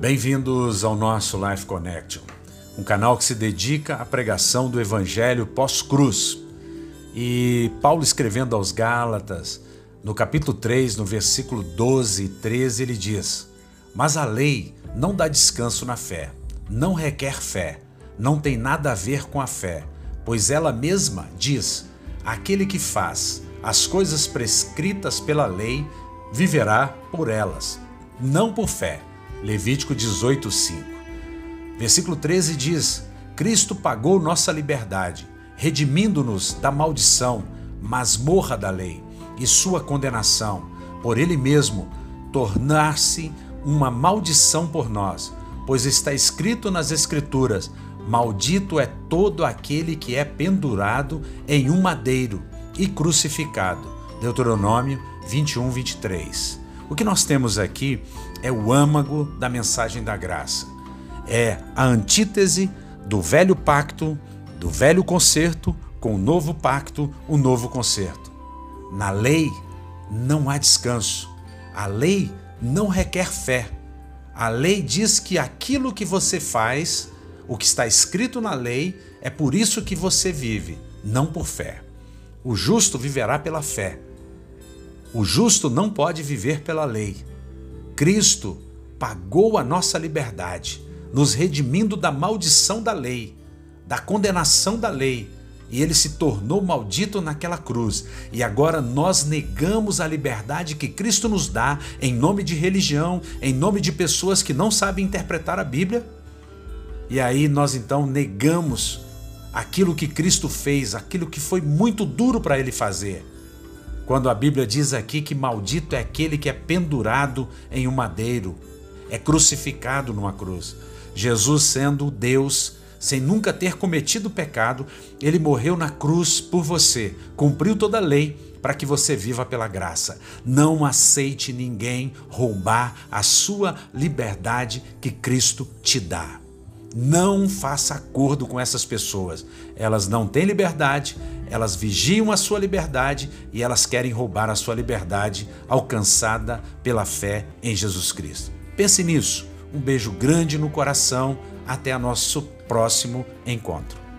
Bem-vindos ao nosso Life Connection, um canal que se dedica à pregação do Evangelho pós-cruz. E Paulo escrevendo aos Gálatas, no capítulo 3, no versículo 12 e 13, ele diz: Mas a lei não dá descanso na fé, não requer fé, não tem nada a ver com a fé, pois ela mesma diz: aquele que faz as coisas prescritas pela lei viverá por elas, não por fé. Levítico 18, 5. Versículo 13 diz: Cristo pagou nossa liberdade, redimindo-nos da maldição, masmorra da lei e sua condenação, por ele mesmo tornar-se uma maldição por nós, pois está escrito nas Escrituras: Maldito é todo aquele que é pendurado em um madeiro e crucificado. Deuteronômio 21, 23. O que nós temos aqui é o âmago da mensagem da graça. É a antítese do velho pacto, do velho concerto, com o novo pacto, o novo concerto. Na lei não há descanso. A lei não requer fé. A lei diz que aquilo que você faz, o que está escrito na lei, é por isso que você vive, não por fé. O justo viverá pela fé. O justo não pode viver pela lei. Cristo pagou a nossa liberdade, nos redimindo da maldição da lei, da condenação da lei, e ele se tornou maldito naquela cruz. E agora nós negamos a liberdade que Cristo nos dá em nome de religião, em nome de pessoas que não sabem interpretar a Bíblia. E aí nós então negamos aquilo que Cristo fez, aquilo que foi muito duro para ele fazer. Quando a Bíblia diz aqui que maldito é aquele que é pendurado em um madeiro, é crucificado numa cruz. Jesus, sendo Deus, sem nunca ter cometido pecado, ele morreu na cruz por você, cumpriu toda a lei para que você viva pela graça. Não aceite ninguém roubar a sua liberdade que Cristo te dá. Não faça acordo com essas pessoas. Elas não têm liberdade, elas vigiam a sua liberdade e elas querem roubar a sua liberdade alcançada pela fé em Jesus Cristo. Pense nisso. Um beijo grande no coração. Até nosso próximo encontro.